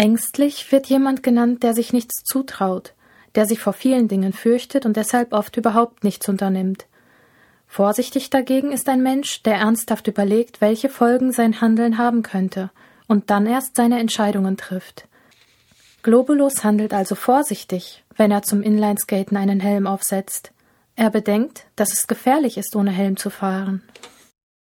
Ängstlich wird jemand genannt, der sich nichts zutraut, der sich vor vielen Dingen fürchtet und deshalb oft überhaupt nichts unternimmt. Vorsichtig dagegen ist ein Mensch, der ernsthaft überlegt, welche Folgen sein Handeln haben könnte und dann erst seine Entscheidungen trifft. Globulus handelt also vorsichtig, wenn er zum Inlineskaten einen Helm aufsetzt. Er bedenkt, dass es gefährlich ist, ohne Helm zu fahren.